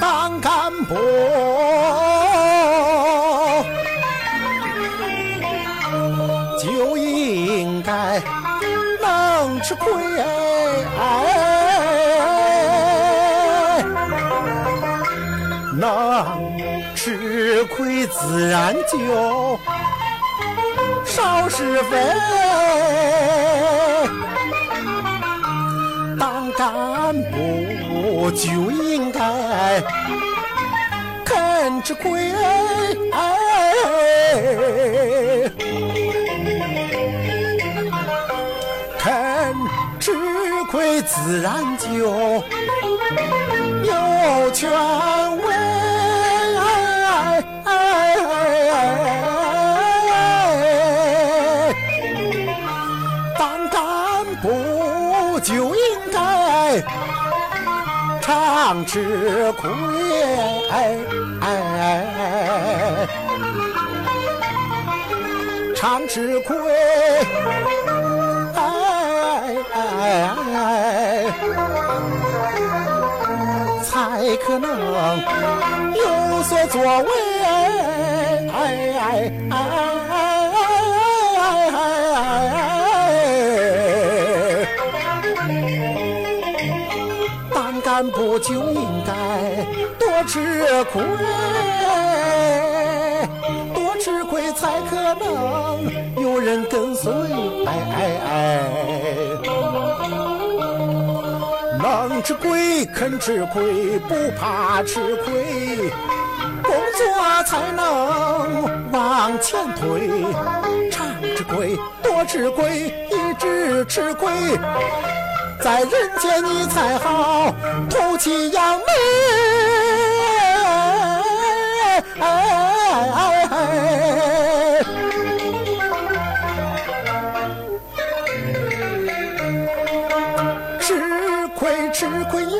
当干部就应该能吃亏能吃亏自然就少是非。干部就应该肯吃亏。肯吃亏，自然就有权威。就应该常吃亏。常吃亏，才可能有所作为。当干部就应该多吃亏。多吃亏才可能有人跟随，哎哎哎能吃亏肯吃亏，不怕吃亏，工作才能往前推。常吃亏，多吃亏，一直吃亏，在人间你才好吐气扬眉。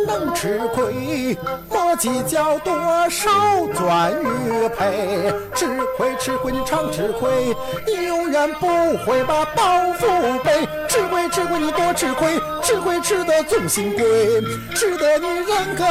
能吃亏，莫计较多少赚与赔。吃亏吃亏，你常吃亏，你永远不会把包袱背。吃亏吃亏，你多吃亏，吃亏吃得总心归，吃得你人格。